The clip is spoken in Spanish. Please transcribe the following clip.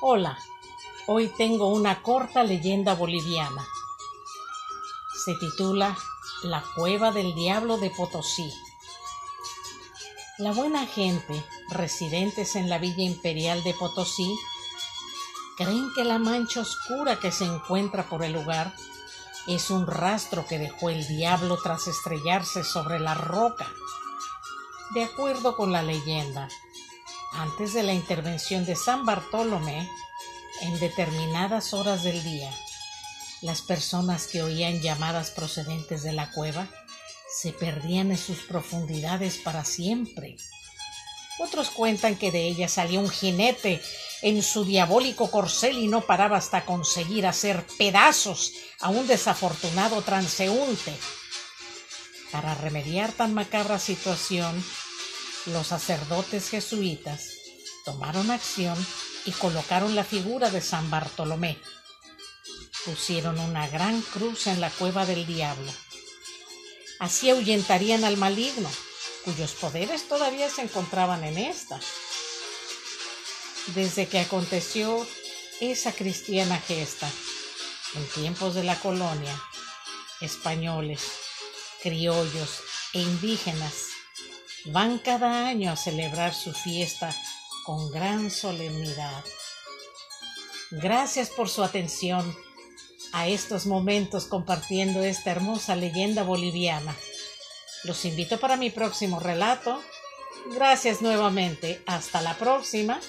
Hola, hoy tengo una corta leyenda boliviana. Se titula La cueva del diablo de Potosí. La buena gente, residentes en la Villa Imperial de Potosí, creen que la mancha oscura que se encuentra por el lugar es un rastro que dejó el diablo tras estrellarse sobre la roca. De acuerdo con la leyenda, antes de la intervención de San Bartolomé, en determinadas horas del día, las personas que oían llamadas procedentes de la cueva se perdían en sus profundidades para siempre. Otros cuentan que de ella salía un jinete en su diabólico corcel y no paraba hasta conseguir hacer pedazos a un desafortunado transeúnte. Para remediar tan macabra situación, los sacerdotes jesuitas tomaron acción y colocaron la figura de San Bartolomé. Pusieron una gran cruz en la cueva del diablo. Así ahuyentarían al maligno, cuyos poderes todavía se encontraban en esta. Desde que aconteció esa cristiana gesta, en tiempos de la colonia, españoles, criollos e indígenas van cada año a celebrar su fiesta con gran solemnidad. Gracias por su atención a estos momentos compartiendo esta hermosa leyenda boliviana. Los invito para mi próximo relato. Gracias nuevamente. Hasta la próxima.